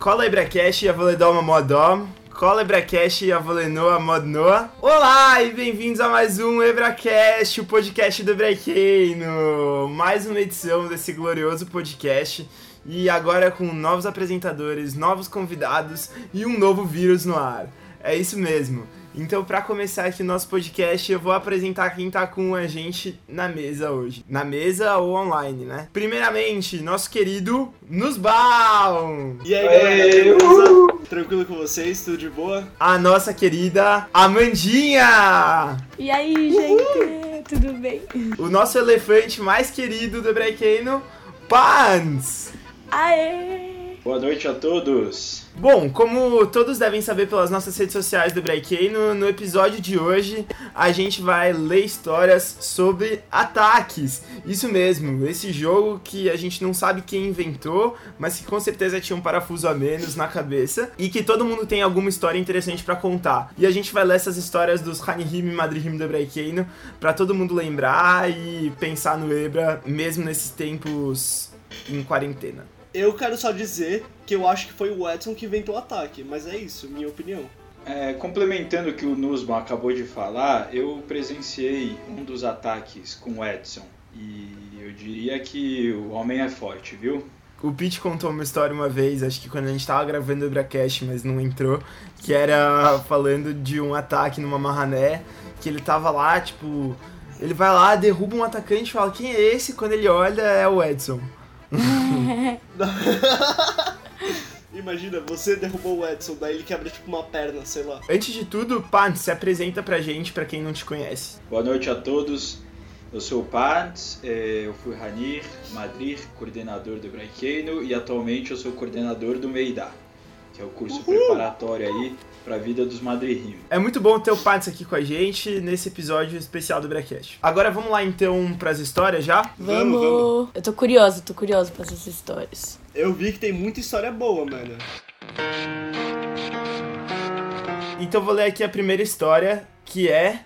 Cola Ibracast e a Voledoma Modó. Cola Ebracast e a Volenoa Modnoa. Olá e bem-vindos a mais um Ebracast, o podcast do Brequeino. Mais uma edição desse glorioso podcast. E agora com novos apresentadores, novos convidados e um novo vírus no ar. É isso mesmo. Então, para começar aqui o nosso podcast, eu vou apresentar quem tá com a gente na mesa hoje. Na mesa ou online, né? Primeiramente, nosso querido Nusbaum! E aí, galera? Tranquilo com vocês? Tudo de boa? A nossa querida Amandinha! E aí, gente? Tudo bem? O nosso elefante mais querido do Brequeno, Pans! Aê! Boa noite a todos. Bom, como todos devem saber pelas nossas redes sociais do Breakano, no episódio de hoje a gente vai ler histórias sobre ataques. Isso mesmo, esse jogo que a gente não sabe quem inventou, mas que com certeza tinha um parafuso a menos na cabeça e que todo mundo tem alguma história interessante para contar. E a gente vai ler essas histórias dos Hanihim e Madrihim do Breakano para todo mundo lembrar e pensar no Ebra mesmo nesses tempos em quarentena. Eu quero só dizer que eu acho que foi o Edson que inventou o ataque, mas é isso, minha opinião. É, complementando o que o Nusman acabou de falar, eu presenciei um dos ataques com o Edson e eu diria que o homem é forte, viu? O Pete contou uma história uma vez, acho que quando a gente tava gravando o Bracast, mas não entrou, que era falando de um ataque numa marrané, que ele tava lá, tipo, ele vai lá, derruba um atacante e fala, quem é esse? Quando ele olha, é o Edson. Imagina, você derrubou o Edson, daí ele quebra tipo uma perna, sei lá. Antes de tudo, Pan, se apresenta pra gente, pra quem não te conhece. Boa noite a todos. Eu sou o Pants, é, eu fui Ranir Madrid, coordenador do Branqueino e atualmente eu sou coordenador do MEIDA, que é o curso Uhul. preparatório aí para a vida dos madrihinhos. É muito bom ter o Pats aqui com a gente nesse episódio especial do Breakcast. Agora vamos lá então para as histórias já? Vamos, vamos. Eu tô curiosa, tô curiosa para essas histórias. Eu vi que tem muita história boa, mano. Então vou ler aqui a primeira história, que é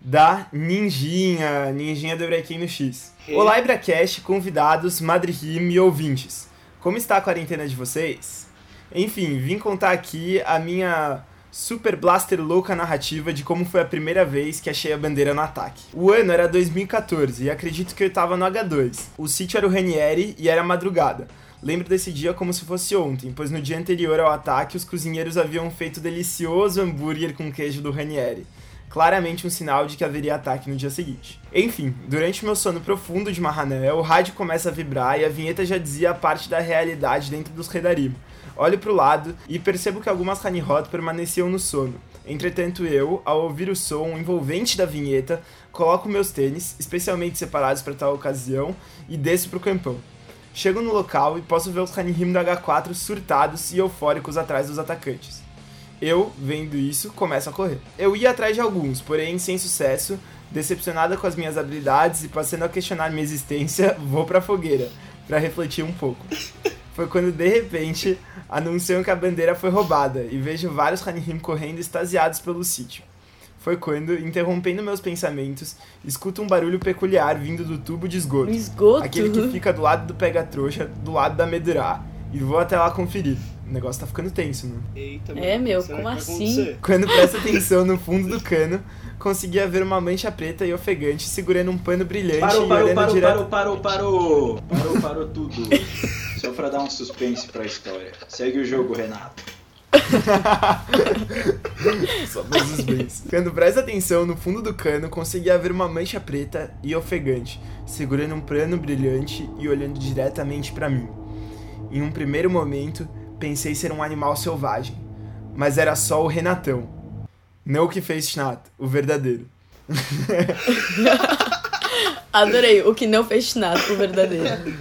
da Ninjinha, Ninjinha do Breaking no X. Hey. Olá, Ibracast, convidados, madrihim e ouvintes. Como está a quarentena de vocês? Enfim, vim contar aqui a minha super blaster louca narrativa de como foi a primeira vez que achei a bandeira no ataque. O ano era 2014 e acredito que eu tava no H2. O sítio era o Ranieri e era madrugada. Lembro desse dia como se fosse ontem, pois no dia anterior ao ataque os cozinheiros haviam feito delicioso hambúrguer com queijo do Ranieri. Claramente um sinal de que haveria ataque no dia seguinte. Enfim, durante meu sono profundo de Mahané, o rádio começa a vibrar e a vinheta já dizia a parte da realidade dentro dos Redarim. Olho para o lado e percebo que algumas Hanihot permaneciam no sono. Entretanto, eu, ao ouvir o som envolvente da vinheta, coloco meus tênis, especialmente separados para tal ocasião, e desço para o campão. Chego no local e posso ver os Hanihim do H4 surtados e eufóricos atrás dos atacantes. Eu, vendo isso, começo a correr. Eu ia atrás de alguns, porém sem sucesso, decepcionada com as minhas habilidades e passando a questionar minha existência, vou para a fogueira, para refletir um pouco foi quando de repente anunciam que a bandeira foi roubada e vejo vários Hanihim correndo extasiados pelo sítio. Foi quando, interrompendo meus pensamentos, escuto um barulho peculiar vindo do tubo de esgoto. Esgoto? Aquele que fica do lado do pega-trouxa, do lado da Medurá. E vou até lá conferir. O negócio tá ficando tenso, né? Eita, é, meu, como assim? Quando presta atenção no fundo do cano, conseguia ver uma mancha preta e ofegante segurando um pano brilhante parou, e parou, olhando parou, direto... Parou, parou, parou, parou, parou tudo. Só pra dar um suspense pra história. Segue o jogo, Renato. Só os bens. Quando presta atenção no fundo do cano, conseguia ver uma mancha preta e ofegante, segurando um pano brilhante e olhando diretamente para mim. Em um primeiro momento, pensei ser um animal selvagem, mas era só o Renatão. Não o que fez Schnat, o verdadeiro. Adorei, o que não fez Schnat, o verdadeiro.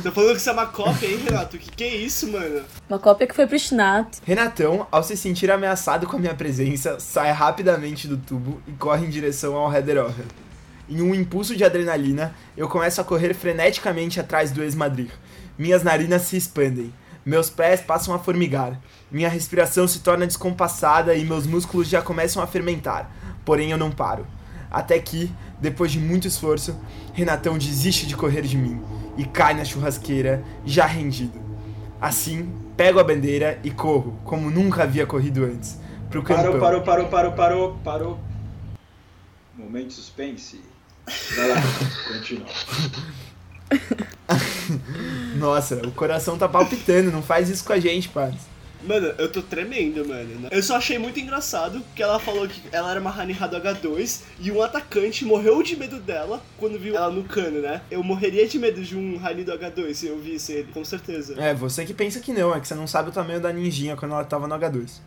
Tô falando que isso é uma cópia, hein, Renato? Que que é isso, mano? Uma cópia que foi pro Schnat. Renatão, ao se sentir ameaçado com a minha presença, sai rapidamente do tubo e corre em direção ao Hederoher. Em um impulso de adrenalina, eu começo a correr freneticamente atrás do ex-madrid. Minhas narinas se expandem, meus pés passam a formigar, minha respiração se torna descompassada e meus músculos já começam a fermentar. Porém, eu não paro. Até que, depois de muito esforço, Renatão desiste de correr de mim e cai na churrasqueira, já rendido. Assim, pego a bandeira e corro, como nunca havia corrido antes, pro campão. Parou, parou, parou, parou, parou, parou. Momento suspense. Vai lá, continua. Nossa, o coração tá palpitando, não faz isso com a gente, Paz. Mano, eu tô tremendo, mano. Eu só achei muito engraçado que ela falou que ela era uma Haniha do H2 e um atacante morreu de medo dela quando viu ela no cano, né? Eu morreria de medo de um Hani do H2 se eu visse ele, com certeza. É, você que pensa que não, é que você não sabe o tamanho da ninjinha quando ela tava no H2.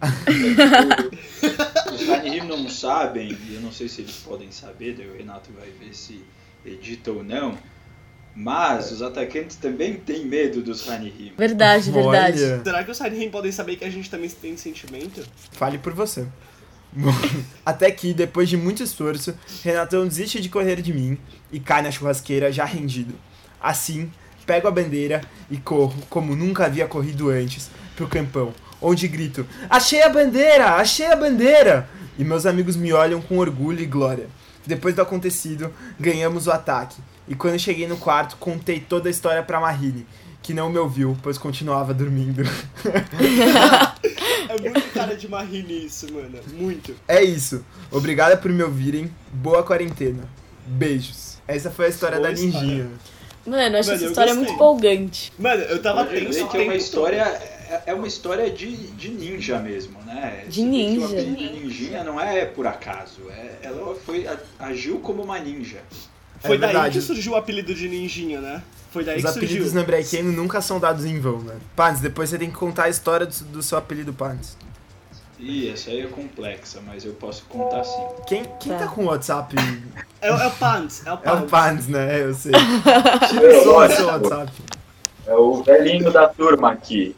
Os Hanihim não sabem, e eu não sei se eles podem saber, daí o Renato vai ver se edita ou não. Mas os atacantes também têm medo dos Hanihim. Verdade, verdade. Olha, Será que os Hanihin podem saber que a gente também tem sentimento? fale por você. Até que, depois de muito esforço, Renatão desiste de correr de mim e cai na churrasqueira já rendido. Assim, pego a bandeira e corro, como nunca havia corrido antes, pro campão, onde grito: Achei a bandeira! Achei a bandeira! E meus amigos me olham com orgulho e glória. Depois do acontecido, ganhamos o ataque. E quando cheguei no quarto, contei toda a história pra Mahine, que não me ouviu, pois continuava dormindo. É muito cara de Mahine isso, mano. Muito. É isso. Obrigada por me ouvirem. Boa quarentena. Beijos. Essa foi a história Boa da história. Ninjinha. Mano, eu acho Mano, essa história muito empolgante. Mano, eu tava Pode tenso ver o que é uma história, é- é uma história de, de ninja mesmo, né? De Você vê que ninja. O apelido ninjinha não é por acaso, é, ela foi, agiu como uma ninja. Foi É daí verdade. que surgiu o apelido de Ninjinha, né? Foi daí Os que surgiu. apelidos no Hebraikeno nunca são dados em vão, né? Pans, depois você tem que contar a história do, do seu apelido Pans. Ih, essa aí é complexa, mas eu posso contar sim. Quem, quem tá Tá. com o WhatsApp? É, o- é o Pants, é o É Pants. o Pans, né? Eu sei. Tira só o seu WhatsApp. É o velhinho da turma aqui.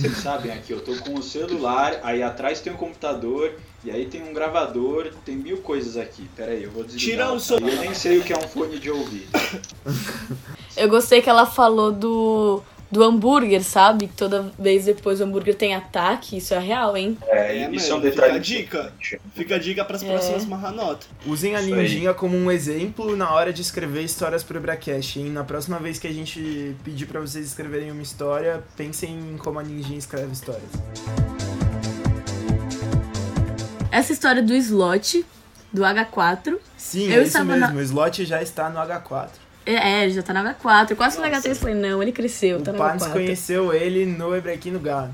Vocês sabem aqui, eu tô com o celular, aí atrás tem um computador, e aí tem um gravador, tem mil coisas aqui. Pera aí, eu vou desligar. Tira o som. E Eu nem sei o que é um fone de ouvido. Eu gostei que ela falou do, do hambúrguer, sabe? Que toda vez depois o hambúrguer tem ataque. Isso é real, hein? É, É, isso é um detalhe. fica a dica. Fica a dica pras É. próximas Mahanot. Usem a. Ninjinha como um exemplo na hora de escrever histórias pro Hebracast, hein? Na próxima vez que a gente pedir pra vocês escreverem uma história, pensem em como a Ninjinha escreve histórias. Essa história do slot, do H4. Sim, Eu é isso mesmo. na- O slot já está no H4. É, é, ele já tá no H4. Eu quase falei Nossa. H3, falei, não, ele cresceu, O tá no Pans H4. conheceu ele no Hebraquino Galo.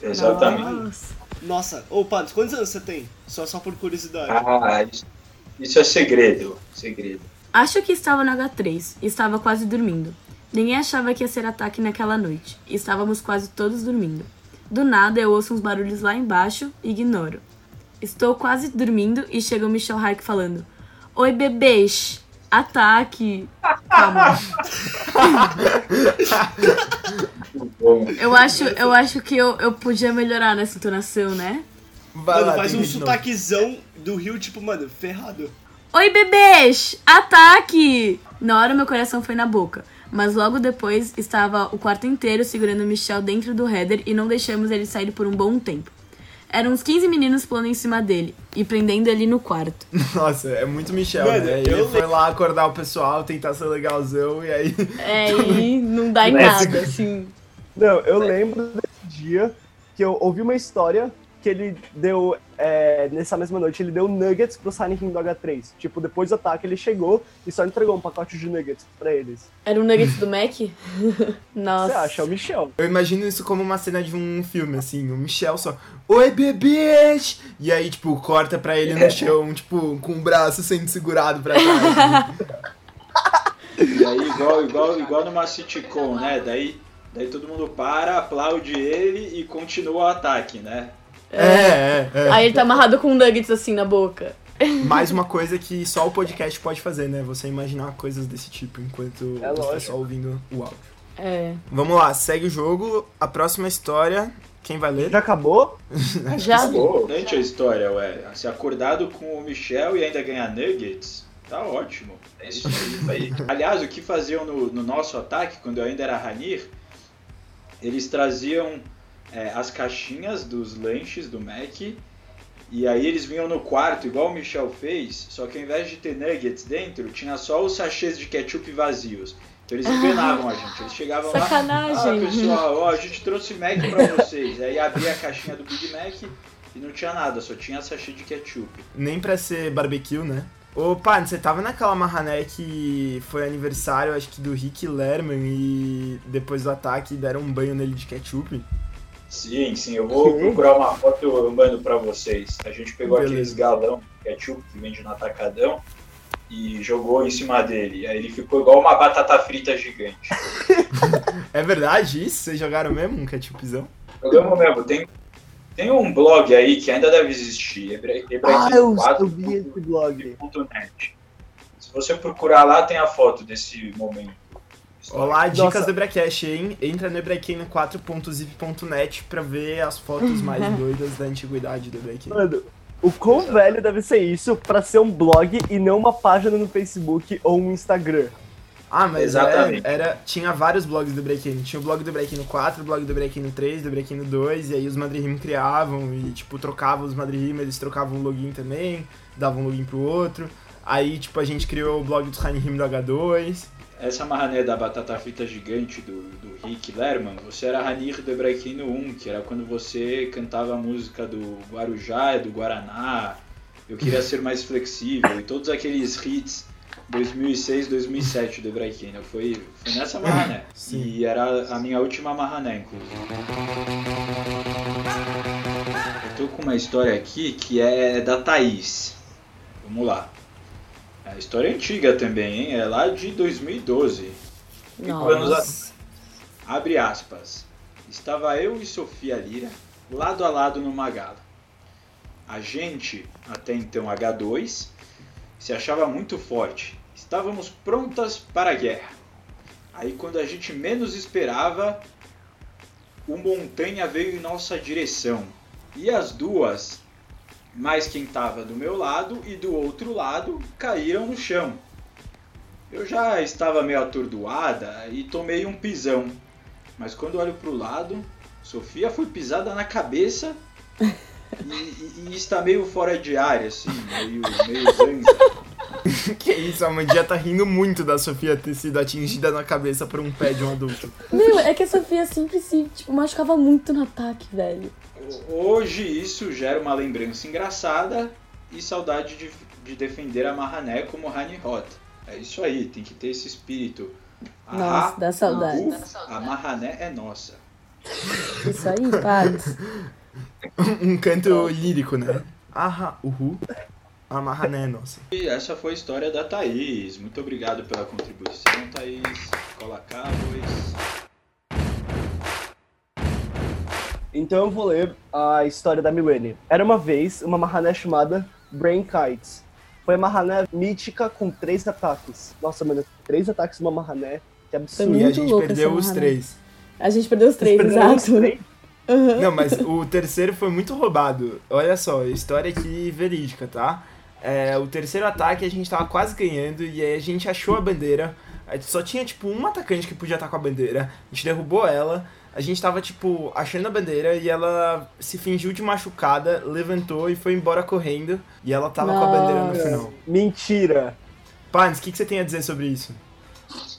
Exatamente. Nossa. Nossa, ô Pants, quantos anos você tem? Só, só por curiosidade. Ah, isso, é segredo. Segredo. Acho que estava no H3 e estava quase dormindo. Ninguém achava que ia ser ataque naquela noite. Estávamos quase todos dormindo. Do nada eu ouço uns barulhos lá embaixo e ignoro. Estou quase dormindo e chega o Michel Hark falando: Oi, bebês! Ataque! Calma. Bom. Eu acho, eu acho que eu, eu podia melhorar nessa entonação, né? Vai mano, lá, faz um sotaquezão do Rio, tipo, mano, ferrado. Oi, bebês! Ataque! Na hora meu coração foi na boca. Mas logo depois estava o quarto inteiro segurando o Michel dentro do header e não deixamos ele sair por um bom tempo. Eram uns 15 meninos pulando em cima dele e prendendo ele no quarto. Nossa, é muito Michel, Mano, né? Ele eu foi lá acordar o pessoal, tentar ser legalzão e aí. É, e não dá em nada, assim. Não, eu lembro desse dia que eu ouvi uma história que ele deu, é, nessa mesma noite, ele deu nuggets pro Silent Hill do H3. Tipo, depois do ataque ele chegou e só entregou um pacote de nuggets pra eles. Era um nuggets do Mac? Você Nossa. acha? É o Michel. Eu imagino isso como uma cena de um filme, assim, o Michel só, oi bebês! E aí, tipo, corta pra ele no chão, tipo, com o braço sendo segurado pra trás. E aí, igual, igual, igual numa sitcom, né? Daí, daí todo mundo para, aplaude ele e continua o ataque, né? É, é, é. Aí ele tá amarrado com nuggets assim na boca. Mais uma coisa que só o podcast pode fazer, né? Você imaginar coisas desse tipo enquanto É você tá só ouvindo o áudio. É. Vamos lá, segue o jogo. A próxima história, quem vai ler? Já acabou? Já? Acabou. Importante a história, ué. Se acordado com o Michel e ainda ganhar nuggets, tá ótimo. É isso aí. Aliás, o que faziam no, no nosso ataque, quando eu ainda era Ranir, eles traziam é, as caixinhas dos lanches do Mac e aí eles vinham no quarto, igual o Michel fez, só que ao invés de ter nuggets dentro, tinha só os sachês de ketchup vazios. Então eles enganavam a gente. Eles chegavam lá. Sacanagem. Ah, pessoal, ó, a gente trouxe Mac pra vocês. Aí abria a caixinha do Big Mac e não tinha nada, só tinha sachê de ketchup. Nem pra ser barbecue, né? Ô, Pan, você tava naquela marrané que foi aniversário, acho que do Rick Lerman e depois do ataque deram um banho nele de ketchup? Sim, sim, eu vou Sim. procurar uma foto e eu mando pra vocês. A gente pegou Beleza. aqueles galão ketchup que vende no atacadão e jogou em cima dele. Aí ele ficou igual uma batata frita gigante. É verdade isso? Vocês jogaram mesmo um ketchupzão? Jogamos mesmo, tem, tem um blog aí que ainda deve existir, Ebra- Ah, eu, eu Ebraquim4.net. vi esse blog. Se você procurar lá, tem a foto desse momento. Olá, dicas Nossa. do Hebracast, hein? Entra no hebraqueno4.zip.net pra ver as fotos mais doidas da antiguidade do Hebraqueno. Mano, o quão velho deve ser isso pra ser um blog e não uma página no Facebook ou um Instagram? Ah, mas Exatamente. Era, era- tinha vários blogs do Breakino. Tinha o blog do Breakino 4, o blog do Breakino 3, do Breakino 2, e aí os Madrihim criavam e, tipo, trocavam os Madrihim, eles trocavam o login também, davam um login pro outro. Aí, tipo, a gente criou o blog dos Hanihim do H2. Essa marrané da batata frita gigante do, do Rick Lerman, você era Ranir do Hebraquino 1, que era quando você cantava a música do Guarujá, do Guaraná, Eu Queria Ser Mais Flexível, e todos aqueles hits 2006, 2007 do Hebraquino. Foi, foi nessa marrané. Sim. E era a minha última marrané, inclusive. Eu tô com uma história aqui que é da Thaís. Vamos lá. A história é antiga também, hein? É lá de 2012. anos Nossa. Abre aspas. Estava eu e Sofia Lira lado a lado no Magala. A gente, até então H2, se achava muito forte. Estávamos prontas para a guerra. Aí quando a gente menos esperava, o Montanha veio em nossa direção. E as duas, mais quem estava do meu lado e do outro lado, caíram no chão. Eu já estava meio atordoada e tomei um pisão. Mas quando olho pro lado, Sofia foi pisada na cabeça e, e- e está meio fora de área, assim, meio, meio zanza. que isso, a Mandia tá rindo muito da Sofia ter sido atingida na cabeça por um pé de um adulto. Meu, é que a Sofia sempre se, tipo, machucava muito no ataque, velho. Hoje isso gera uma lembrança engraçada e saudade de, de defender a Marrané como Rani Rota. É isso aí, tem que ter esse espírito. A Nossa, dá saudade. A Marrané é nossa. Isso aí, Pads. Um canto lírico, né? Aha, uhu. Amarrané, nossa. E essa foi a história da Thaís. Muito obrigado pela contribuição, Thaís. Cola Cowboys. Então eu vou ler a história da Milene. Era uma vez uma Mahané chamada Brain Kites. Foi uma Mahané mítica com três ataques. Nossa, mano, três ataques numa Mahané. Que absurdo. E a gente perdeu os três. A gente perdeu os três, exato. três. Não, mas o terceiro foi muito roubado. Olha só, história aqui verídica, tá? É, o terceiro ataque a gente tava quase ganhando e aí a gente achou a bandeira. A gente Só tinha, tipo, um atacante que podia estar com a bandeira. A gente derrubou ela. A gente tava, tipo, achando a bandeira e ela se fingiu de machucada, levantou e foi embora correndo. E ela tava com a bandeira no Nossa. final. Mentira. Pans, o que, que você tem a dizer sobre isso?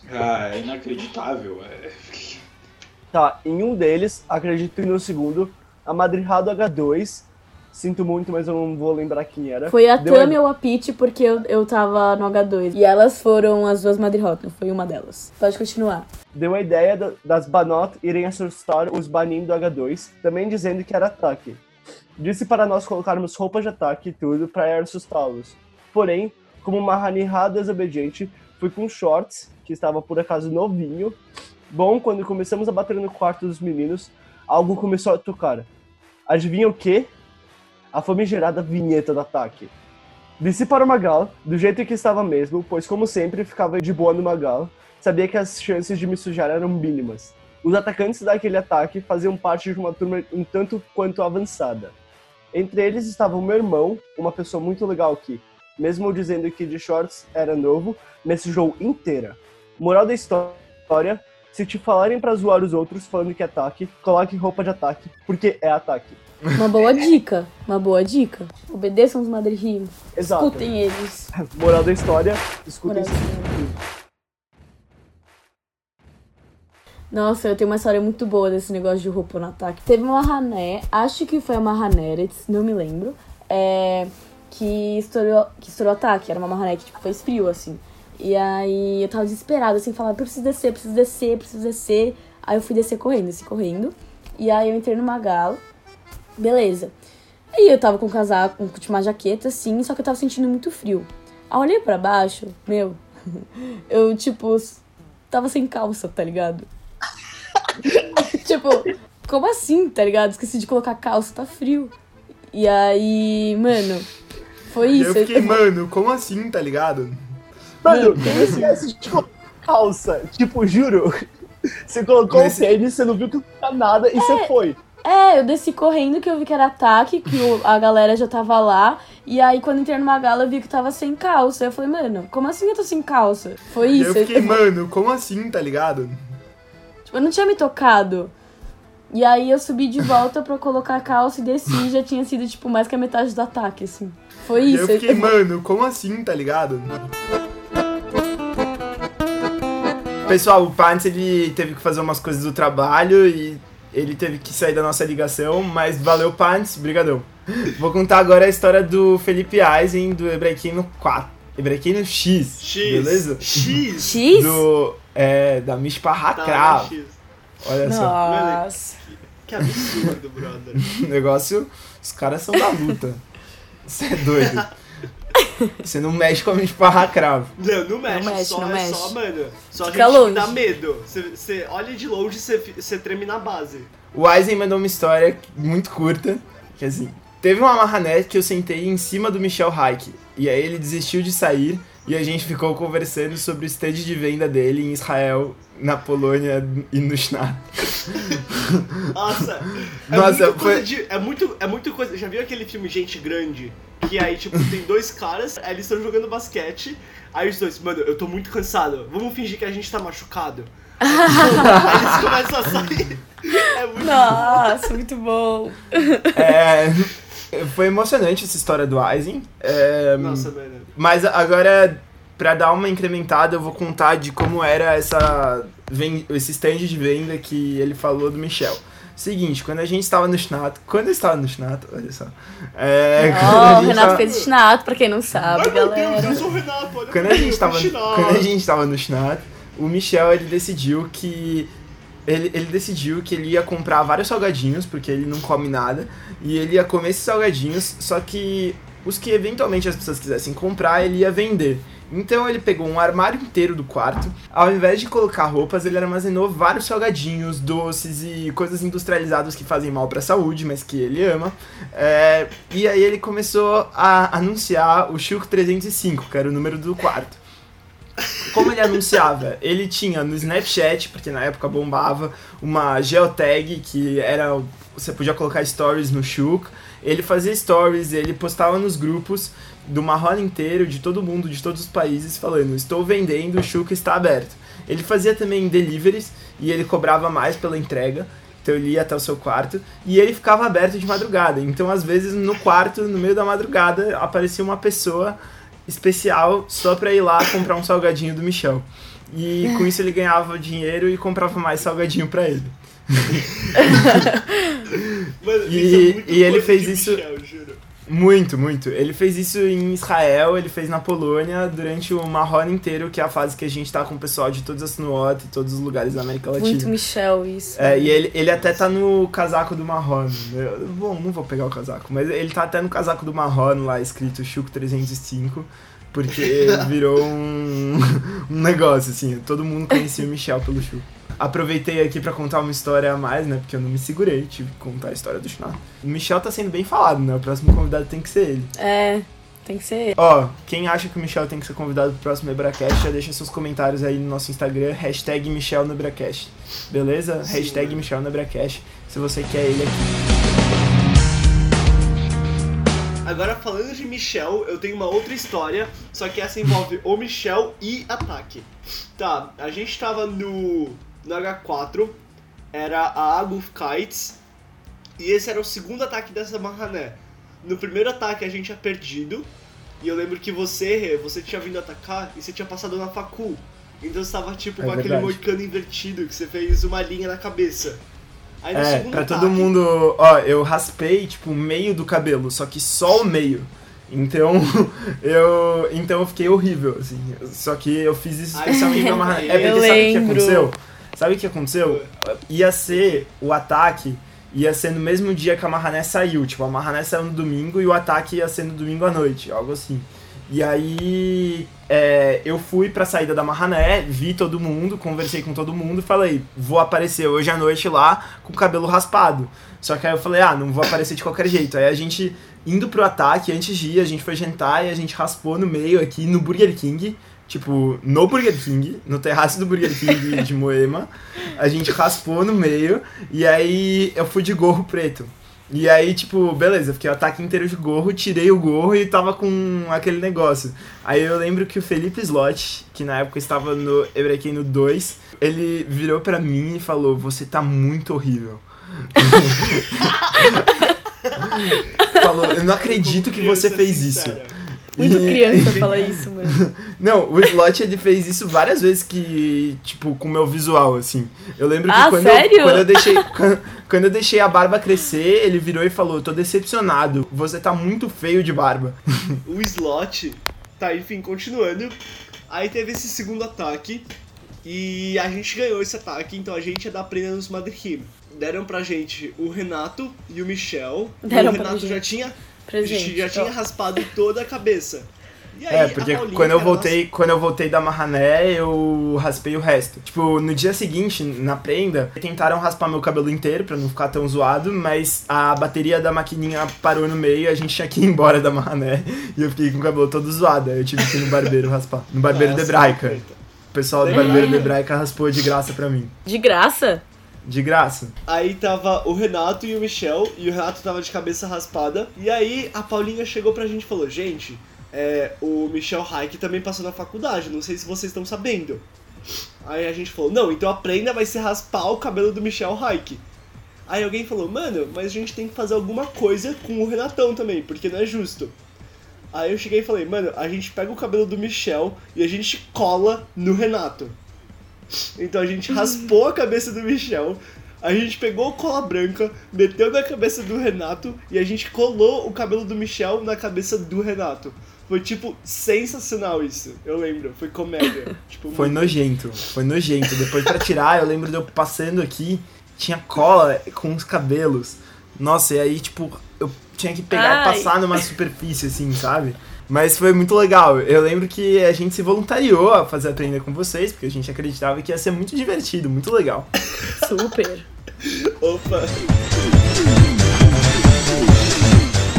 Ah, é inacreditável. É... Tá, em um deles, acredito que no segundo, a Madrihado H2. Sinto muito, mas eu não vou lembrar quem era. Foi a Deu Tami ou a Peach, porque eu, eu tava no H2. E elas foram as duas Madrihot, não foi uma delas. Pode continuar. deu a ideia da- das Banot irem assustar os Banim do H2, também dizendo que era ataque. Disse para nós colocarmos roupas de ataque e tudo para assustá-los. Porém, como uma Hanihá desobediente, fui com shorts, que estava por acaso novinho. Bom, quando começamos a bater no quarto dos meninos, algo começou a tocar. Adivinha o quê? A famigerada vinheta do ataque. Desci para o Magal, do jeito que estava mesmo, pois como sempre ficava de boa no Magal, sabia que as chances de me sujar eram mínimas. Os atacantes daquele ataque faziam parte de uma turma um tanto quanto avançada. Entre eles estava o meu irmão, uma pessoa muito legal que, mesmo dizendo que de shorts era novo, me sujou inteira. Moral da história, se te falarem pra zoar os outros falando que é ataque, coloque roupa de ataque, porque é ataque. Uma boa dica. Uma boa dica. Obedeçam os Madrihim. Exato. Escutem eles. Moral da história, escutem Moral. Nossa, eu tenho uma história muito boa desse negócio de roupa no ataque. Teve uma Hané, acho que foi uma Haneretz, não me lembro, é, que estourou, que estourou ataque. Era uma Mahané que tipo, fez frio, assim. E aí eu tava desesperada, assim, falando, preciso descer, preciso descer, preciso descer. Aí eu fui descer correndo, desci correndo. E aí eu entrei numa gala. Beleza. Aí eu tava com um casaco, com uma jaqueta, assim, só que eu tava sentindo muito frio. Aí eu olhei pra baixo, meu, eu, tipo, tava sem calça, tá ligado? tipo, como assim, tá ligado? Esqueci de colocar calça, tá frio. E aí, mano, foi isso. eu fiquei, mano, como assim, tá ligado? Mano, esquece de colocar calça? Tipo, juro. Você colocou o tênis, você não viu que não tinha nada e você foi. É, eu desci correndo que eu vi que era ataque, que o- a galera já tava lá. E aí, quando entrei numa gala, eu vi que tava sem calça. Eu falei, mano, como assim eu tô sem calça? Foi isso. eu fiquei, mano, como assim, tá ligado? Tipo, eu não tinha me tocado. E aí eu subi de volta pra colocar a calça e desci e já tinha sido, tipo, mais que a metade do ataque, assim. Foi isso. eu fiquei, mano, como assim, tá ligado? Pessoal, o Pants ele teve que fazer umas coisas do trabalho e ele teve que sair da nossa ligação, mas valeu, Pants, brigadão. Vou contar agora a história do Felipe Eisen do Hebraiquino 4. Hebraiquino X, X. beleza? X. X? Do, é, da Mishpah Tá, Krav. X. Olha só, Nossa. Que absurdo, brother. o negócio, os caras são da luta. Você é doido. Você não mexe com a Mishpah Krav. Não, não mexe, mexe, só, não é mexe. só, mano. Só Fica gente longe. dá medo. Você, olha de longe e você, treme na base. O Eisen mandou uma história muito curta, que assim, teve uma marrané que eu sentei em cima do Michel Haik, e aí ele desistiu de sair, e a gente ficou conversando sobre o stand de venda dele em Israel, na Polônia e no Shnat. Nossa, é Nossa, muito coisa foi- de. É muito, é muito coisa. Já viu aquele filme Gente Grande? Que aí, tipo, tem dois caras, aí eles estão jogando basquete. Aí os dois, mano, eu tô muito cansado. Vamos fingir que a gente tá machucado. Aí eles começam a sair. É muito Nossa, muito bom. É, foi emocionante essa história do Eisen, é, Nossa, mano. mas agora, pra dar uma incrementada, eu vou contar de como era essa, esse stand de venda que ele falou do Michel. Seguinte, quando a gente estava no Schnatt, quando eu estava no Schnatt, olha só. É, a o Renato tava- fez Schnato, pra quem não sabe, Ai, meu Deus, galera. eu sou o Renato, olha quando a gente tava, quando a gente tava no Schnatt, o Michel ele decidiu que ele, ele decidiu que ele ia comprar vários salgadinhos, porque ele não come nada, e ele ia comer esses salgadinhos, só que os que eventualmente as pessoas quisessem comprar, ele ia vender. Então ele pegou um armário inteiro do quarto, ao invés de colocar roupas, ele armazenou vários salgadinhos, doces e coisas industrializadas que fazem mal pra saúde, mas que ele ama. É, e aí ele começou a anunciar o Shulk 305, que era o número do quarto. Como ele anunciava? Ele tinha no Snapchat, porque na época bombava, uma geotag que era. Você podia colocar stories no Shuk. Ele fazia stories, ele postava nos grupos do Marrone inteiro, de todo mundo, de todos os países, falando: Estou vendendo, o Shuk está aberto. Ele fazia também deliveries e ele cobrava mais pela entrega. Então ele ia até o seu quarto e ele ficava aberto de madrugada. Então, às vezes, no quarto, no meio da madrugada, aparecia uma pessoa especial só pra ir lá comprar um salgadinho do Michel. E com isso ele ganhava dinheiro e comprava mais salgadinho pra ele. Mano, E- é e ele fez isso- Michel, juro. Muito, muito. Ele fez isso em Israel, ele fez na Polônia durante o Marrone inteiro, que é a fase que a gente tá com o pessoal de todas as Nuot e todos os lugares da América Latina. Muito Michel, isso. É, e ele, ele até tá no casaco do Marrone. Eu- Bom, não vou pegar o casaco, mas ele tá até no casaco do Marrone lá, escrito Chuco 305, porque virou um, um negócio, assim. Todo mundo conhecia o Michel pelo Chuco. Aproveitei aqui pra contar uma história a mais, né? Porque eu não me segurei, tive que contar a história do Schnapp. O Michel tá sendo bem falado, né? O próximo convidado tem que ser ele. É, tem que ser ele. Ó, quem acha que o Michel tem que ser convidado pro próximo Ebracast, já deixa seus comentários aí no nosso Instagram, hashtag Michel no Ebracast. Beleza? Sim, hashtag. Michel no Ebracast, se você quer ele aqui. Agora, falando de Michel, eu tenho uma outra história, só que essa envolve o Michel e ataque. Tá, a gente tava no, no H4, era a Agulf Kites, e esse era o segundo ataque dessa Mahané. No primeiro ataque a gente tinha perdido, e eu lembro que você, você tinha vindo atacar e você tinha passado na facu. Então você tava tipo É com aquele moicano invertido, que você fez uma linha na cabeça. Aí no É, segundo pra todo ataque- mundo. Ó, eu raspei, tipo, o meio do cabelo, só que só o meio. Então, eu. Então eu fiquei horrível, assim. Só que eu fiz isso especialmente pra amarrar. É porque eu sabe o que aconteceu? Sabe o que aconteceu? Ia ser o ataque. Ia ser no mesmo dia que a Mahané saiu. Tipo, a Mahané saiu no domingo e o ataque ia ser no domingo à noite, algo assim. E aí é, eu fui pra saída da Mahané, vi todo mundo, conversei com todo mundo e falei, vou aparecer hoje à noite lá com o cabelo raspado. Só que aí eu falei, ah, não vou aparecer de qualquer jeito. Aí a gente, indo pro ataque, antes de ir, a gente foi jantar e a gente raspou no meio aqui no Burger King. Tipo, no Burger King, no terraço do Burger King de Moema. A gente raspou no meio e aí eu fui de gorro preto. E aí, tipo, beleza, fiquei o ataque inteiro de gorro, tirei o gorro e tava com aquele negócio. Aí eu lembro que o Felipe Slot, que na época estava no Ebrequeno 2, ele virou pra mim e falou: Você tá muito horrível. falou: Eu não acredito que você fez isso. Muito E- criança fala isso, mano. Não, o Slot ele fez isso várias vezes que, tipo, com o meu visual, assim. Eu lembro que Ah, quando, sério? Eu, quando eu deixei. Quando, quando eu deixei a barba crescer, ele virou e falou, tô decepcionado, você tá muito feio de barba. o slot. Tá, enfim, continuando. Aí teve esse segundo ataque. E a gente ganhou esse ataque, então a gente é da prenda nos Madrid. Deram pra gente o Renato e o Michel. Deram e o pra Renato gente. já tinha, Presente. já tinha raspado toda a cabeça. E aí, É, porque Paulinha, quando eu que era voltei, quando eu voltei da Marrané, eu raspei o resto. Tipo, no dia seguinte, na prenda, tentaram raspar meu cabelo inteiro pra não ficar tão zoado, mas a bateria da maquininha parou no meio e a gente tinha que ir embora da Marrané. E eu fiquei com o cabelo todo zoado. Aí eu tive que ir no barbeiro raspar. No barbeiro Nossa, de Hebraica. perfeito. O pessoal do barbeiro de Hebraica raspou de graça pra mim. De graça? De graça. Aí tava o Renato e o Michel, e o Renato tava de cabeça raspada. E aí a Paulinha chegou pra gente e falou: Gente, é, o Michel Haik também passou na faculdade, não sei se vocês estão sabendo. Aí a gente falou: Não, então a prenda vai ser raspar o cabelo do Michel Haik. Aí alguém falou: Mano, mas a gente tem que fazer alguma coisa com o Renatão também, porque não é justo. Aí eu cheguei e falei: Mano, a gente pega o cabelo do Michel e a gente cola no Renato. Então a gente raspou a cabeça do Michel, a gente pegou cola branca, meteu na cabeça do Renato e a gente colou o cabelo do Michel na cabeça do Renato. Foi tipo sensacional isso, eu lembro, foi comédia. tipo, Foi muito- nojento. Foi nojento. Depois pra tirar, eu lembro de eu passando aqui, tinha cola com os cabelos. Nossa, e aí, tipo, eu tinha que pegar e Ai. passar numa superfície, assim, sabe? Mas foi muito legal. Eu lembro que a gente se voluntariou a fazer a prenda com vocês, porque a gente acreditava que ia ser muito divertido, muito legal. Super. Opa!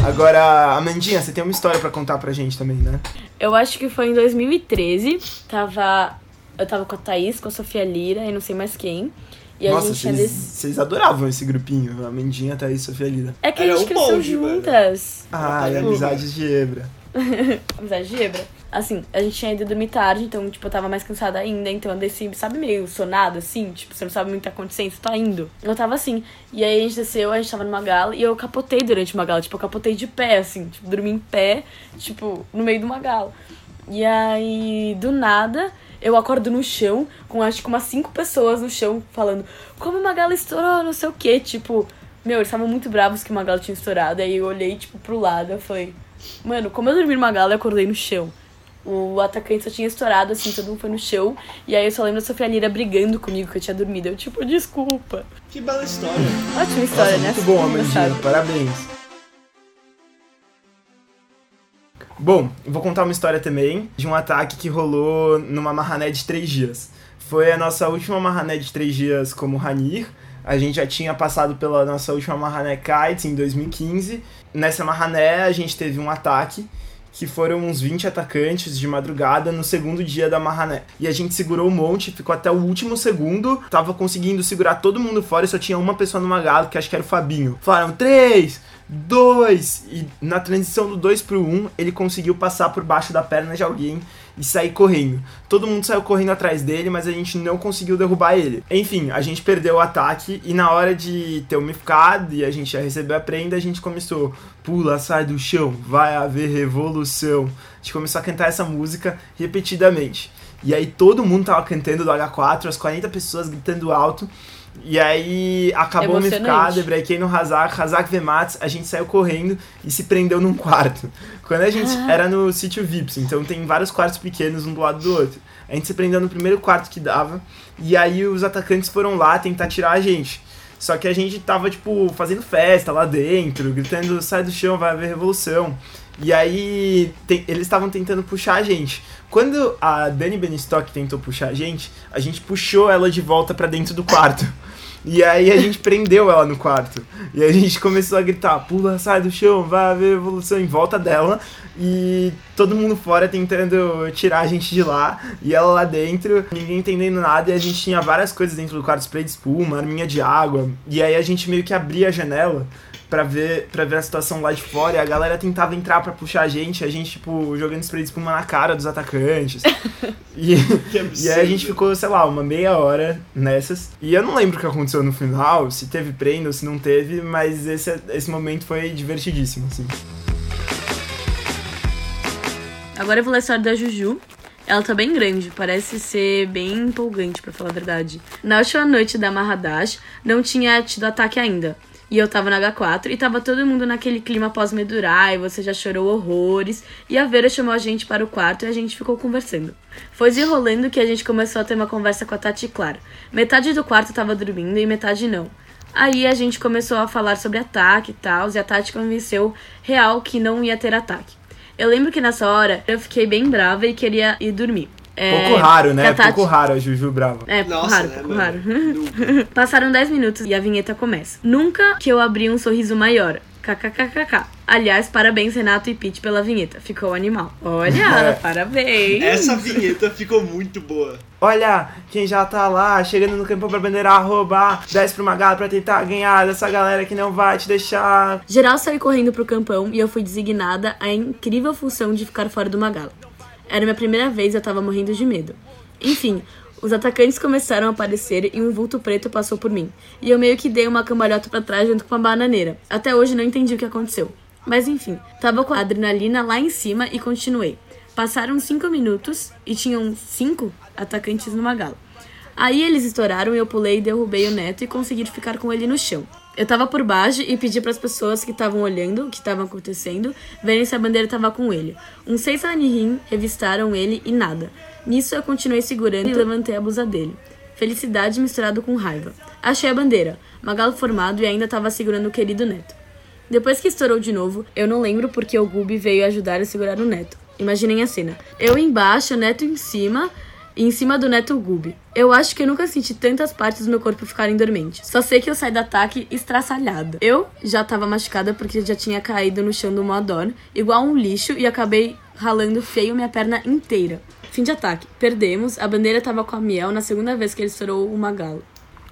Agora, Amandinha, você tem uma história pra contar pra gente também, né? Eu acho que foi em 2013. Tava. Eu tava com a Thaís, com a Sofia Lira e não sei mais quem. E a Nossa, gente vocês, adoravam esse grupinho, Amandinha, Thaís e Sofia Lida. É que a Era gente um cresceu bonde, mano. juntas. Ah, e amizades de Ebra. Amizade de Ebra. Assim, a gente tinha ido dormir tarde, então, tipo, eu tava mais cansada ainda, então eu desci, sabe, meio sonada, assim, tipo, você não sabe muito o que tá acontecendo, você tá indo. Eu tava assim. E aí a gente desceu, a gente tava numa gala, e eu capotei durante uma gala, tipo, eu capotei de pé, assim, tipo, dormi em pé, tipo, no meio de uma gala. E aí, do nada, eu acordo no chão, com acho que umas cinco pessoas no chão, falando, como uma gala estourou, não sei o quê, tipo, meu, eles estavam muito bravos que uma gala tinha estourado, aí eu olhei, tipo, pro lado, eu falei, mano, como eu dormi numa gala, eu acordei no chão. O atacante só tinha estourado, assim, todo mundo foi no chão. E aí eu só lembro da Sofia Lira brigando comigo que eu tinha dormido. Eu, tipo, desculpa. Que bela história. Ótima história, Nossa, né? muito bom, Amandinha. Parabéns. Bom, vou contar uma história também de um ataque que rolou numa marrané de três dias. Foi a nossa última marrané de três dias como Ranir. A gente já tinha passado pela nossa última marrané Kites em 2015. Nessa marrané a gente teve um ataque que foram uns 20 atacantes de madrugada no segundo dia da Marrané. E a gente segurou um monte, ficou até o último segundo, tava conseguindo segurar todo mundo fora e só tinha uma pessoa no gala, que acho que era o Fabinho. Falaram 3, 2, e na transição do 2 pro 1, ele conseguiu passar por baixo da perna de alguém e sair correndo. Todo mundo saiu correndo atrás dele, mas a gente não conseguiu derrubar ele. Enfim, a gente perdeu o ataque e na hora de ter umificado e a gente já recebeu a prenda, a gente começou pula, sai do chão, vai haver revolução. A gente começou a cantar essa música repetidamente. E aí todo mundo tava cantando do H4, as 40 pessoas gritando alto. E aí acabou o Emocionante. unificado, brequei no Hazak, Hazak Vemats, a gente saiu correndo e se prendeu num quarto. Quando a gente era no sítio Vips, então tem vários quartos pequenos um do lado do outro. A gente se prendeu no primeiro quarto que dava, e aí os atacantes foram lá tentar tirar a gente. Só que a gente tava, tipo, fazendo festa lá dentro, gritando, sai do chão, vai haver revolução. E aí tem- eles estavam tentando puxar a gente. Quando a Dani Benistock tentou puxar a gente, a gente puxou ela de volta pra dentro do quarto. E aí a gente prendeu ela no quarto. E a gente começou a gritar, pula, sai do chão, vai haver evolução em volta dela. E todo mundo fora tentando tirar a gente de lá. E ela lá dentro, ninguém entendendo nada. E a gente tinha várias coisas dentro do quarto, spray de espuma, arminha de água. E aí a gente meio que abria a janela pra ver, pra ver a situação lá de fora. E a galera tentava entrar pra puxar a gente. A gente, tipo, jogando spray de espuma na cara dos atacantes. e... E aí a gente ficou, sei lá, uma meia hora nessas. E eu não lembro o que aconteceu no final, se teve prêmio ou se não teve, mas esse, esse momento foi divertidíssimo, assim. Agora eu vou ler a história da Juju. Ela tá bem grande, parece ser bem empolgante, pra falar a verdade. Na última noite da Mahadash, não tinha tido ataque ainda. E eu tava na H4 e tava todo mundo naquele clima pós-medurar e você já chorou horrores. E a Vera chamou a gente para o quarto e a gente ficou conversando. Foi desenrolando que a gente começou a ter uma conversa com a Tati e Clara. Metade do quarto tava dormindo e metade não. Aí a gente começou a falar sobre ataque e tal, e a Tati convenceu real que não ia ter ataque. Eu lembro que nessa hora eu fiquei bem brava e queria ir dormir. É, Pouco raro, né? Pouco raro a Juju brava. É, pouco Nossa, raro, né, pouco mano? raro. Nunca. Passaram 10 minutos e a vinheta começa. Nunca que eu abri um sorriso maior. KKKKK. Aliás, parabéns Renato e Pete pela vinheta. Ficou animal. Olha, É. parabéns. Essa vinheta ficou muito boa. Olha, quem já tá lá, chegando no campo pra bandeira roubar, desce pro Magalo pra tentar ganhar dessa galera que não vai te deixar. Geral saiu correndo pro campão e eu fui designada a incrível função de ficar fora do Magalo. Era minha primeira vez e eu tava morrendo de medo. Enfim, os atacantes começaram a aparecer e um vulto preto passou por mim. E eu meio que dei uma cambalhota pra trás junto com uma bananeira. Até hoje não entendi o que aconteceu. Mas enfim, tava com a adrenalina lá em cima e continuei. Passaram cinco minutos e tinham cinco atacantes no Magalo. Aí eles estouraram e eu pulei e derrubei o neto e consegui ficar com ele no chão. Eu tava por baixo e pedi para as pessoas que estavam olhando o que estava acontecendo verem se a bandeira tava com ele. Uns seis Anihin revistaram ele e nada. Nisso eu continuei segurando e levantei a blusa dele. Felicidade misturado com raiva. Achei a bandeira, Magalo formado e ainda tava segurando o querido neto. Depois que estourou de novo, eu não lembro porque o Gubi veio ajudar a segurar o neto. Imaginem a cena. Eu embaixo, o neto em cima, e em cima do neto Gubi. Eu acho que eu nunca senti tantas partes do meu corpo ficarem dormentes. Só sei que eu saí do ataque estraçalhada. Eu já tava machucada porque já tinha caído no chão do Modor, igual um lixo, e acabei ralando feio minha perna inteira. Fim de ataque. Perdemos. A bandeira tava com a Miel na segunda vez que ele estourou o Magalo.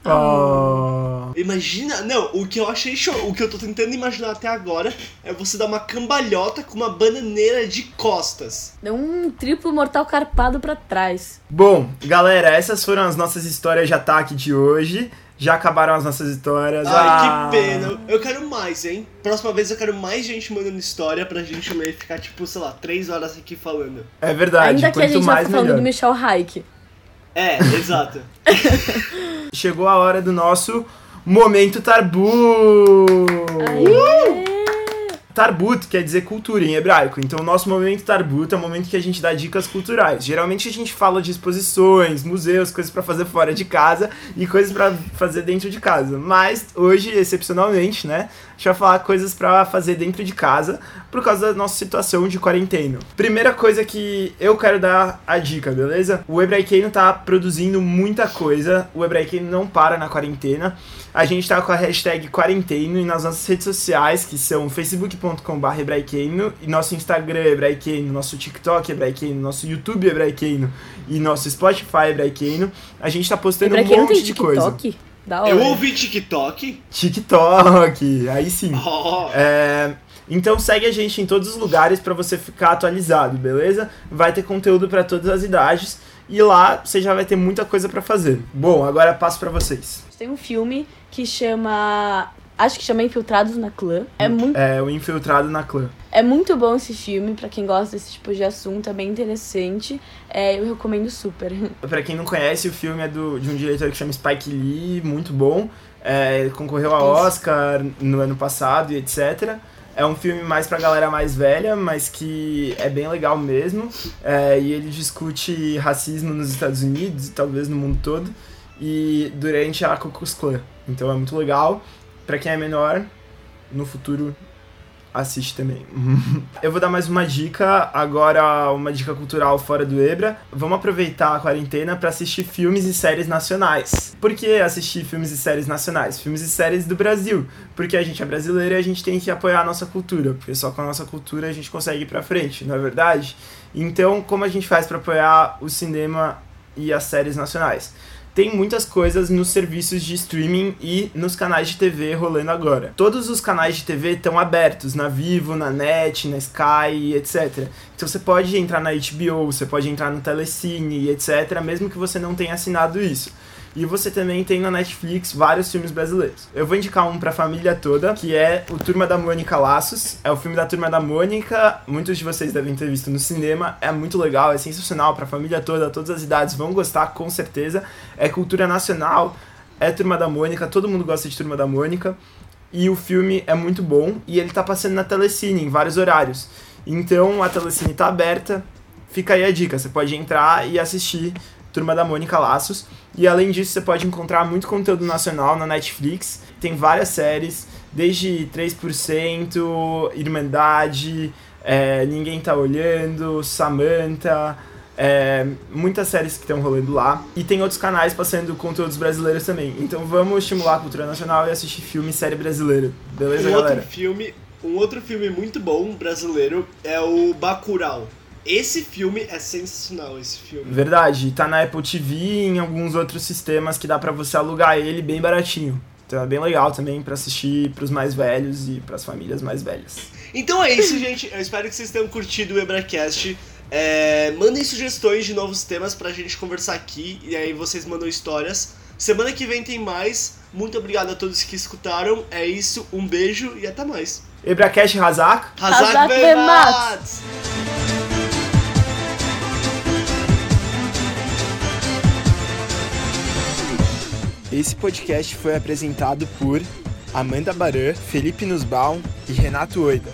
Oh. Imagina, não, o que eu achei show, o que eu tô tentando imaginar até agora é você dar uma cambalhota com uma bananeira de costas. Deu um triplo mortal carpado pra trás. Bom, galera, essas foram as nossas histórias de ataque de hoje. Já acabaram as nossas histórias. Ai, Ah. que pena. Eu quero mais, hein? Próxima vez eu quero mais gente mandando história pra gente meio ficar, tipo, sei lá, três horas aqui falando. É verdade, Ainda que a quanto gente vai mais ficar falando melhor. do Michel Haik. É, exato. Chegou a hora do nosso Momento Tarbu! Tarbut quer dizer cultura em hebraico, então o nosso momento Tarbut é o momento que a gente dá dicas culturais. Geralmente a gente fala de exposições, museus, coisas pra fazer fora de casa e coisas pra fazer dentro de casa. Mas hoje, excepcionalmente, né, a gente vai falar coisas pra fazer dentro de casa por causa da nossa situação de quarentena. Primeira coisa que eu quero dar a dica, beleza? O Hebraicano tá produzindo muita coisa, o Hebraicano não para na quarentena. A gente tá com a hashtag quarenteno e nas nossas redes sociais, que são facebook.com.br hebraicano, e nosso Instagram é hebraicano, nosso TikTok é hebraicano, nosso YouTube é hebraicano e nosso Spotify hebraicano. A gente tá postando um monte de coisa. Da hora. Eu ouvi TikTok. TikTok, aí sim. Oh, É, então segue a gente em todos os lugares pra você ficar atualizado, beleza? Vai ter conteúdo pra todas as idades e lá você já vai ter muita coisa pra fazer. Bom, agora passo pra vocês. Tem um filme que chama Acho que chama Infiltrados na Clã. É muito, É, o Infiltrado na Clã. é muito bom esse filme, pra quem gosta desse tipo de assunto, é bem interessante. É, eu recomendo super. Pra quem não conhece, o filme é do, de um diretor que chama Spike Lee, muito bom. É, ele concorreu a. Oscar no ano passado e etc. É um filme mais pra galera mais velha, mas que é bem legal mesmo. É, e ele discute racismo nos Estados Unidos e talvez no mundo todo. E durante a Ku Klux Klan. Então é muito legal. Pra quem é menor, no futuro assiste também. Eu vou dar mais uma dica, agora uma dica cultural fora do Ebra. Vamos aproveitar a quarentena para assistir filmes e séries nacionais. Por que assistir filmes e séries nacionais? Filmes e séries do Brasil. Porque a gente é brasileiro e a gente tem que apoiar a nossa cultura, porque só com a nossa cultura a gente consegue ir pra frente, não é verdade? Então, como a gente faz para apoiar o cinema e as séries nacionais? Tem muitas coisas nos serviços de streaming e nos canais de TV rolando agora. Todos os canais de TV estão abertos na Vivo, na Net, na Sky, etc. Então você pode entrar na HBO, você pode entrar no Telecine, etc, mesmo que você não tenha assinado isso. E você também tem na Netflix vários filmes brasileiros. Eu vou indicar um pra família toda, que é o Turma da Mônica Laços. É o filme da Turma da Mônica. Muitos de vocês devem ter visto no cinema. É muito legal, é sensacional pra família toda, todas as idades vão gostar, com certeza. É cultura nacional, é Turma da Mônica, todo mundo gosta de Turma da Mônica. E o filme é muito bom e ele tá passando na Telecine em vários horários. Então a Telecine tá aberta. Fica aí a dica, você pode entrar e assistir Turma da Mônica Laços. E além disso, você pode encontrar muito conteúdo nacional na Netflix. Tem várias séries, desde 3%, Irmandade, é, Ninguém Tá Olhando, Samantha, é, muitas séries que estão rolando lá. E tem outros canais passando conteúdos brasileiros também. Então vamos estimular a cultura nacional e assistir filme e série brasileira. Beleza, um galera? outro filme, um outro filme muito bom brasileiro é o Bacurau. Esse filme é sensacional, esse filme. Verdade, tá na Apple TV e em alguns outros sistemas que dá pra você alugar ele bem baratinho. Então é bem legal também pra assistir pros mais velhos e pras famílias mais velhas. Então é isso, gente. Eu espero que vocês tenham curtido o Ebracast. É, mandem sugestões de novos temas pra gente conversar aqui. E aí vocês mandam histórias. Semana que vem tem mais. Muito obrigado a todos que escutaram. É isso, um beijo e até mais. Ebracast Razak. Hazak Hazak Esse podcast foi apresentado por Amanda Baran, Felipe Nussbaum e Renato Oida,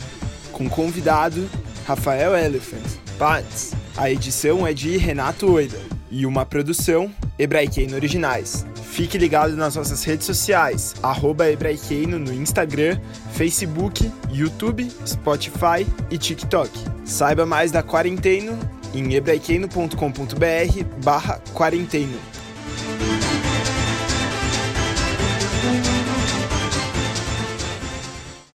com convidado Rafael Elephant. Pats. A edição é de Renato Oida e uma produção Hebraikeino Originais. Fique ligado nas nossas redes sociais, arroba Hebraikeino no Instagram, Facebook, YouTube, Spotify e TikTok. Saiba mais da Quarenteno em hebraikeino.com.br barra quarenteno.